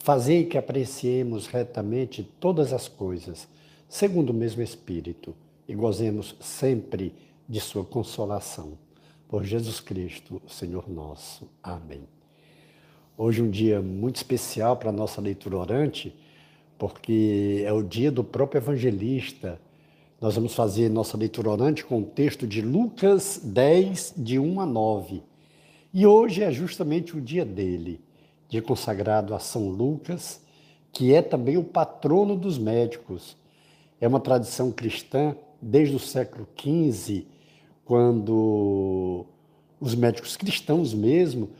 fazei que apreciemos retamente todas as coisas, segundo o mesmo Espírito, e gozemos sempre de sua consolação. Por Jesus Cristo, Senhor nosso. Amém. Hoje um dia muito especial para a nossa leitura orante, porque é o dia do próprio evangelista. Nós vamos fazer nossa leitura orante com o texto de Lucas 10, de 1 a 9. E hoje é justamente o dia dele, dia consagrado a São Lucas, que é também o patrono dos médicos. É uma tradição cristã desde o século XV, quando os médicos cristãos mesmo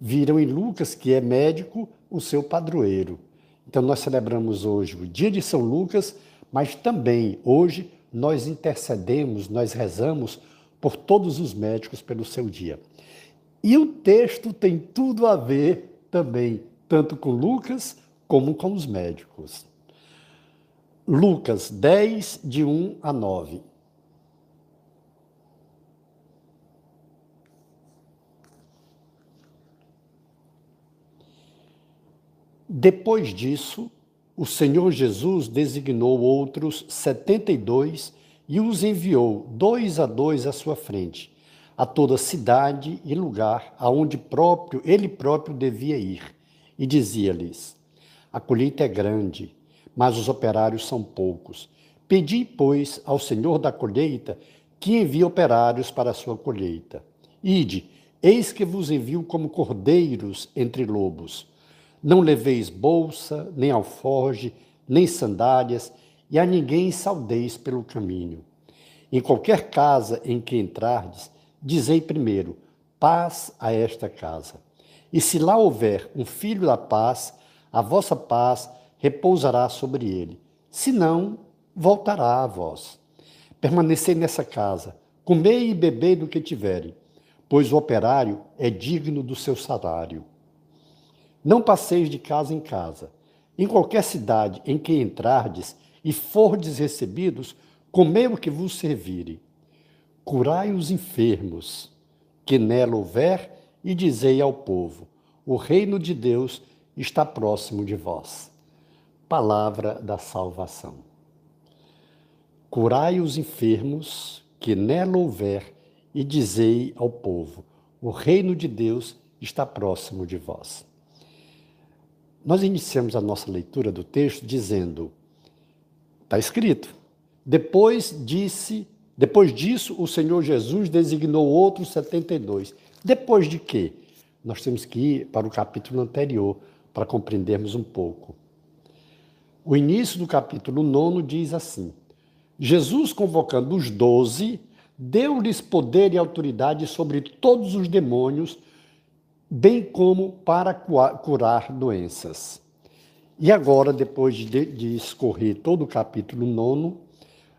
viram em Lucas, que é médico, o seu padroeiro. Então nós celebramos hoje o dia de São Lucas, mas também hoje nós intercedemos, nós rezamos por todos os médicos pelo seu dia. E o texto tem tudo a ver também, tanto com Lucas como com os médicos. Lucas 10, de 1 a 9. Depois disso, o Senhor Jesus designou outros setenta e dois e os enviou dois a dois à sua frente, a toda cidade e lugar aonde próprio ele próprio devia ir, e dizia-lhes: A colheita é grande, mas os operários são poucos. Pedi, pois, ao Senhor da colheita que envie operários para a sua colheita. Ide, eis que vos envio como cordeiros entre lobos. Não leveis bolsa, nem alforge, nem sandálias, e a ninguém saudeis pelo caminho. Em qualquer casa em que entrardes, dizei primeiro: paz a esta casa. E se lá houver um filho da paz, a vossa paz repousará sobre ele. Se não, voltará a vós. Permanecei nessa casa, comei e bebei do que tiverem, pois o operário é digno do seu salário. Não passeis de casa em casa. Em qualquer cidade em que entrardes e fordes recebidos, comei o que vos servirem. Curai os enfermos, que nela houver, e dizei ao povo: o reino de Deus está próximo de vós. Palavra da salvação. Curai os enfermos, que nela houver, e dizei ao povo: o reino de Deus está próximo de vós. Nós iniciamos a nossa leitura do texto dizendo: está escrito, depois disse, depois disso o Senhor Jesus designou outros 72. Depois de quê? Nós temos que ir para o capítulo anterior para compreendermos um pouco. O início do capítulo 9 diz assim: Jesus, convocando os doze, deu-lhes poder e autoridade sobre todos os demônios bem como para curar doenças. E agora, depois de, escorrer todo o capítulo 9,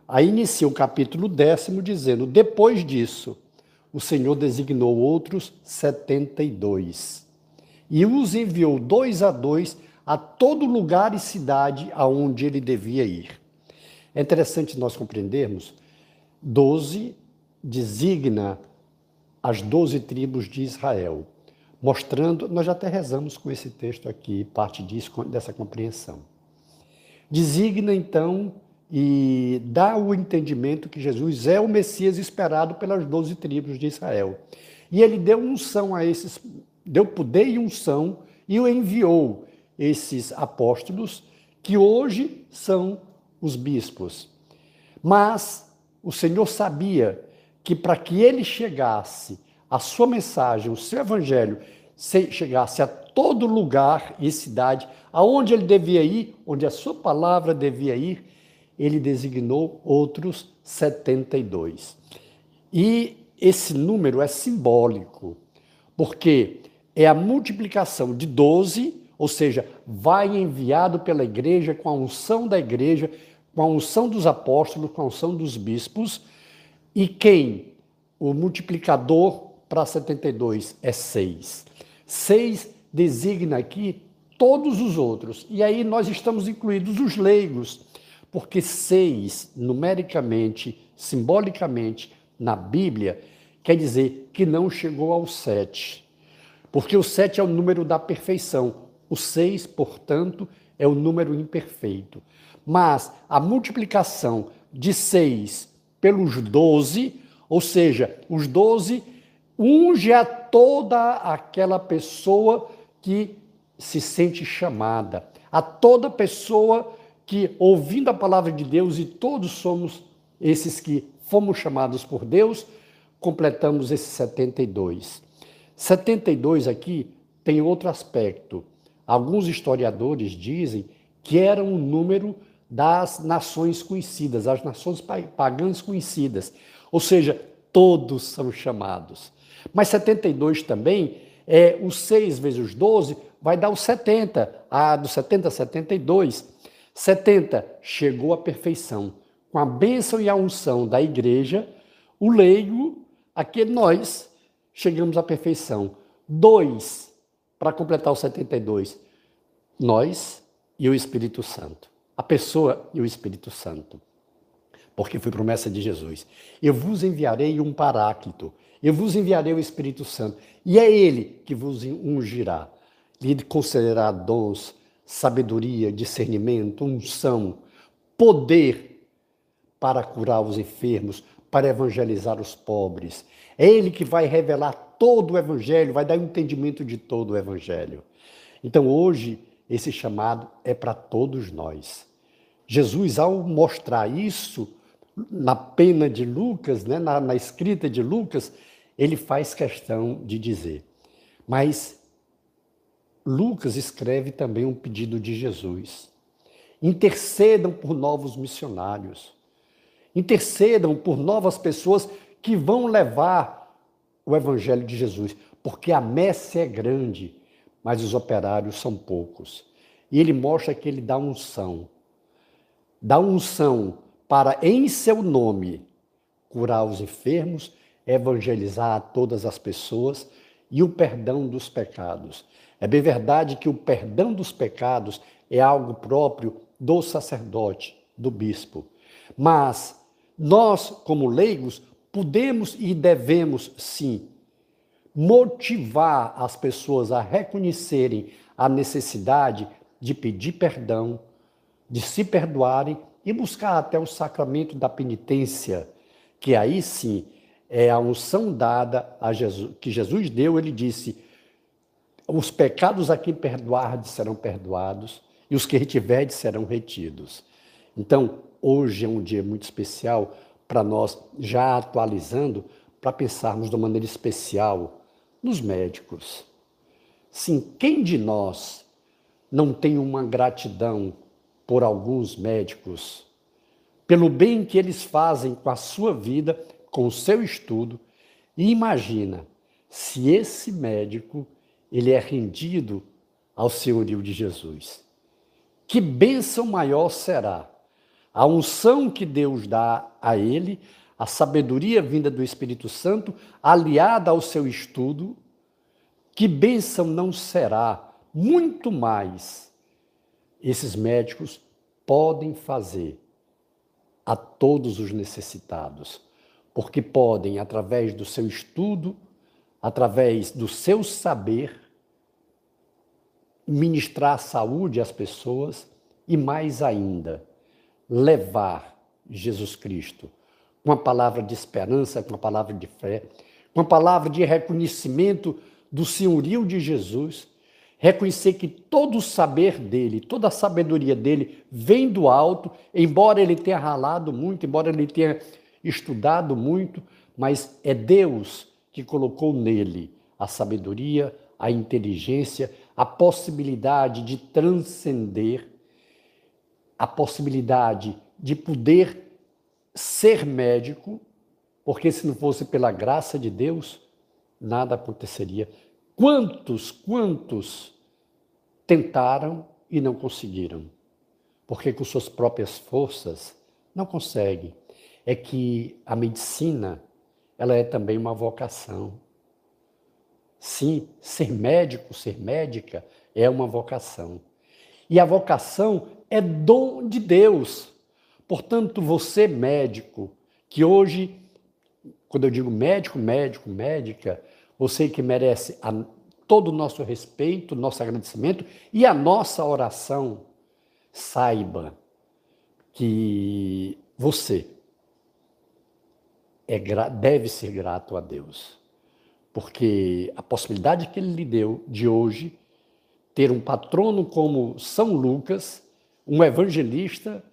aí inicia o capítulo décimo dizendo: Depois disso, o Senhor designou outros 72 e os enviou dois a dois a todo lugar e cidade aonde ele devia ir. É interessante nós compreendermos: 12 designa as doze tribos de Israel mostrando, nós até rezamos com esse texto aqui, parte disso, dessa compreensão. Designa, então, e dá o entendimento que Jesus é o Messias esperado pelas doze tribos de Israel. E ele deu unção a esses, deu poder e unção e o enviou esses apóstolos, que hoje são os bispos. Mas o Senhor sabia que para que ele chegasse a sua mensagem, o seu evangelho, chegasse a todo lugar e cidade, aonde ele devia ir, onde a sua palavra devia ir, ele designou outros 72. E esse número é simbólico, porque é a multiplicação de 12, ou seja, vai enviado pela igreja com a unção da igreja com a unção dos apóstolos, com a unção dos bispos, e quem? O multiplicador para 72 é 6. 6 designa aqui todos os outros. E aí nós estamos incluídos os leigos, porque 6, numericamente, simbolicamente, na Bíblia, quer dizer que não chegou ao 7. Porque o 7 é o número da perfeição. O 6, portanto, é o número imperfeito. Mas a multiplicação de 6 pelos 12, ou seja, os 12 unge a toda aquela pessoa que se sente chamada, a toda pessoa que, ouvindo a palavra de Deus, e todos somos esses que fomos chamados por Deus, completamos esses 72. 72 aqui tem outro aspecto. Alguns historiadores dizem que era um número das nações conhecidas, as nações pagãs conhecidas. Ou seja, todos são chamados. Mas 72 também é os 6 vezes os 12, vai dar os 70. Ah, do 70 a 72. 70 chegou à perfeição. Com a bênção e a unção da igreja, o leigo, aquele nós, chegamos à perfeição. 2 para completar os 72? Nós e o Espírito Santo. A pessoa e o Espírito Santo. Porque foi promessa de Jesus. Eu vos enviarei um paráclito. Eu vos enviarei o Espírito Santo. E é ele que vos ungirá. Lhe concederá dons, sabedoria, discernimento, unção, poder para curar os enfermos, para evangelizar os pobres. É ele que vai revelar todo o Evangelho, vai dar um entendimento de todo o Evangelho. Então hoje, esse chamado é para todos nós. Jesus, ao mostrar isso na pena de Lucas, né, na, na escrita de Lucas, ele faz questão de dizer. Mas Lucas escreve também um pedido de Jesus. Intercedam por novos missionários. Intercedam por novas pessoas que vão levar o Evangelho de Jesus, porque a messe é grande, mas os operários são poucos. E ele mostra que ele dá unção. Dá unção para, em seu nome, curar os enfermos, evangelizar todas as pessoas e o perdão dos pecados. É bem verdade que o perdão dos pecados é algo próprio do sacerdote, do bispo. Mas nós, como leigos, podemos e devemos sim motivar as pessoas a reconhecerem a necessidade de pedir perdão, de se perdoarem e buscar até o sacramento da penitência, que aí sim é a unção dada a Jesus, que Jesus deu, ele disse: os pecados a quem perdoardes serão perdoados e os que retiverdes serão retidos. Então, hoje é um dia muito especial para nós, já atualizando, para pensarmos de uma maneira especial nos médicos. Sim, quem de nós não tem uma gratidão por alguns médicos, pelo bem que eles fazem com a sua vida, com o seu estudo, e imagina se esse médico ele é rendido ao senhorio de Jesus. Que bênção maior será a unção que Deus dá a ele, a sabedoria vinda do Espírito Santo, aliada ao seu estudo, que bênção não será, muito mais esses médicos podem fazer a todos os necessitados, porque podem, através do seu estudo, através do seu saber, ministrar saúde às pessoas e mais ainda, levar Jesus Cristo com a palavra de esperança, com a palavra de fé, com a palavra de reconhecimento do senhorio de Jesus, reconhecer que todo o saber dele, toda a sabedoria dele vem do alto, embora ele tenha ralado muito, embora ele tenha estudado muito, mas é Deus que colocou nele a sabedoria, a inteligência, a possibilidade de transcender a possibilidade de poder ser médico, porque se não fosse pela graça de Deus, nada aconteceria. Quantos, quantos tentaram e não conseguiram? porque com suas próprias forças não consegue. É que a medicina, ela é também uma vocação. Sim, ser médico, ser médica é uma vocação. E a vocação é dom de Deus. Portanto, você médico, que hoje, quando eu digo médico, médico, médica, você que merece a, todo o nosso respeito, nosso agradecimento e a nossa oração, saiba que você é, deve ser grato a Deus porque a possibilidade que ele lhe deu de hoje ter um patrono como São Lucas, um evangelista,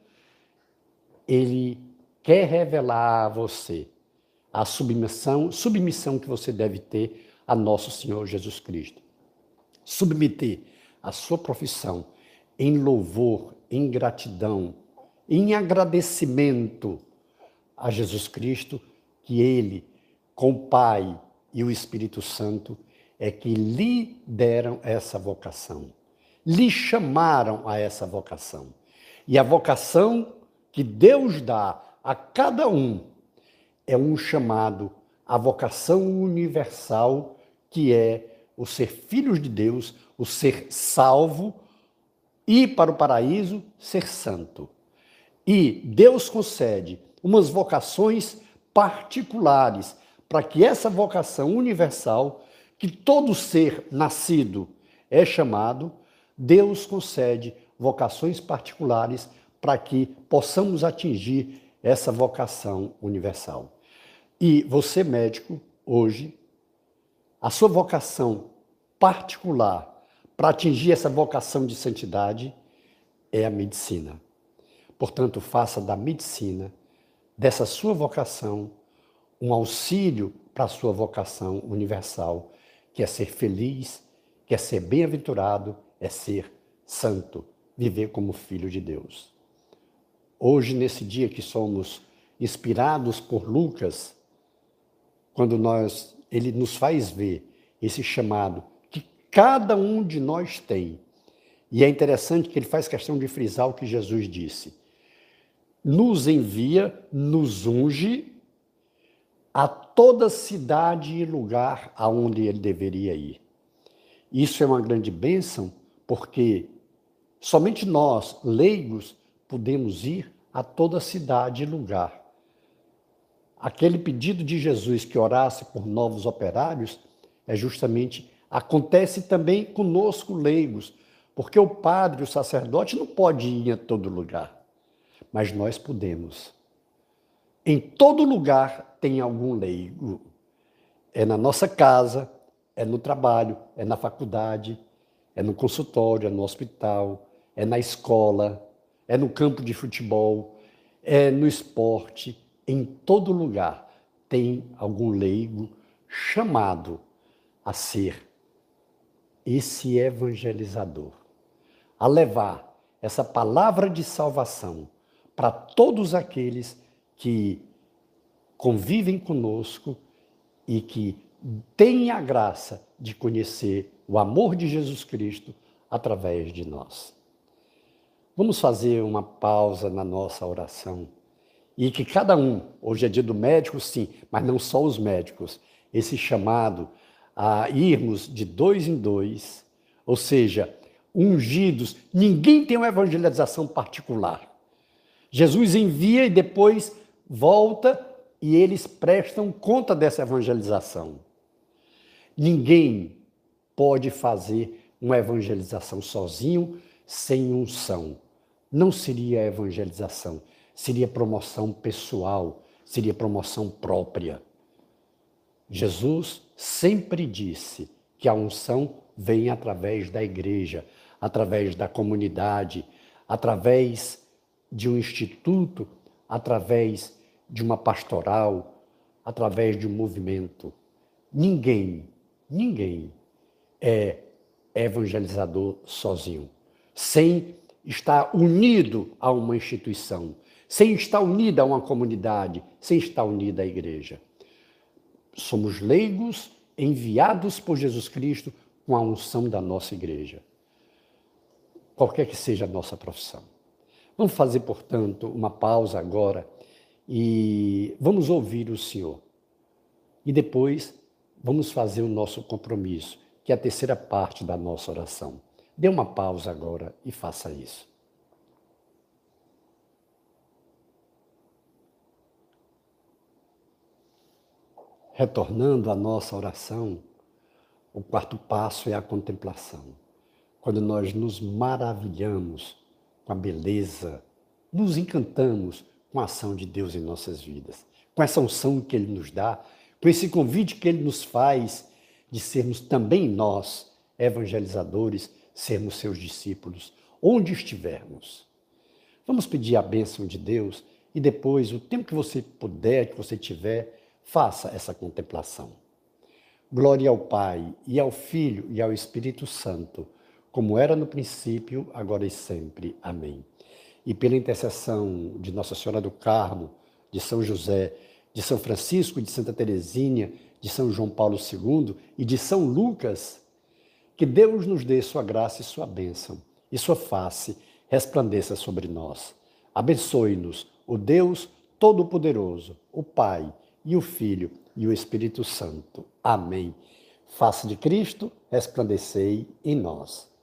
ele quer revelar a você a submissão, submissão que você deve ter a nosso Senhor Jesus Cristo. Submeter a sua profissão em louvor, em gratidão, em agradecimento a Jesus Cristo, que ele, com o Pai, e o Espírito Santo é que lhe deram essa vocação, lhe chamaram a essa vocação. E a vocação que Deus dá a cada um é um chamado à vocação universal, que é o ser filhos de Deus, o ser salvo, ir para o paraíso, ser santo. E Deus concede umas vocações particulares para que essa vocação universal, que todo ser nascido é chamado, Deus concede vocações particulares para que possamos atingir essa vocação universal. E você, médico, hoje, a sua vocação particular para atingir essa vocação de santidade é a medicina. Portanto, faça da medicina, dessa sua vocação, um auxílio para a sua vocação universal, que é ser feliz, que é ser bem-aventurado, é ser santo, viver como filho de Deus. Hoje, nesse dia que somos inspirados por Lucas, quando nós ele nos faz ver esse chamado que cada um de nós tem. E é interessante que ele faz questão de frisar o que Jesus disse. Nos envia, nos unge a toda cidade e lugar aonde ele deveria ir. Isso é uma grande bênção, porque somente nós, leigos, podemos ir a toda cidade e lugar. Aquele pedido de Jesus que orasse por novos operários é justamente acontece também conosco leigos, porque o padre, o sacerdote não pode ir a todo lugar, mas nós podemos. Em todo lugar tem algum leigo. É na nossa casa, é no trabalho, é na faculdade, é no consultório, é no hospital, é na escola, é no campo de futebol, é no esporte. Em todo lugar tem algum leigo chamado a ser esse evangelizador, a levar essa palavra de salvação para todos aqueles que convivem conosco e que têm a graça de conhecer o amor de Jesus Cristo através de nós. Vamos fazer uma pausa na nossa oração e que cada um, hoje é dia do médico, sim, mas não só os médicos, esse chamado a irmos de dois em dois, ou seja, ungidos, ninguém tem uma evangelização particular. Jesus envia e depois volta e eles prestam conta dessa evangelização. Ninguém pode fazer uma evangelização sozinho, sem unção. Não seria evangelização, seria promoção pessoal, seria promoção própria. Jesus sempre disse que a unção vem através da igreja, através da comunidade, através de um instituto através de uma pastoral, através de um movimento. Ninguém, ninguém é evangelizador sozinho, sem estar unido a uma instituição, sem estar unido a uma comunidade, sem estar unido à igreja. Somos leigos enviados por Jesus Cristo com a unção da nossa igreja. Qualquer que seja a nossa profissão. Vamos fazer, portanto, uma pausa agora e vamos ouvir o Senhor. E depois vamos fazer o nosso compromisso, que é a terceira parte da nossa oração. Dê uma pausa agora e faça isso. Retornando à nossa oração, o quarto passo é a contemplação. Quando nós nos maravilhamos com a beleza, nos encantamos com a ação de Deus em nossas vidas, com essa unção que Ele nos dá, com esse convite que Ele nos faz de sermos também nós, evangelizadores, sermos seus discípulos, onde estivermos. Vamos pedir a bênção de Deus e depois, o tempo que você puder, que você tiver, faça essa contemplação. Glória ao Pai, e ao Filho, e ao Espírito Santo, como era no princípio, agora e sempre. Amém. E pela intercessão de Nossa Senhora do Carmo, de São José, de São Francisco, de Santa Teresinha, de São João Paulo II e de São Lucas, que Deus nos dê sua graça e sua bênção, e sua face resplandeça sobre nós. Abençoe-nos o Deus Todo-Poderoso, o Pai e o Filho e o Espírito Santo. Amém. Face de Cristo, resplandecei em nós.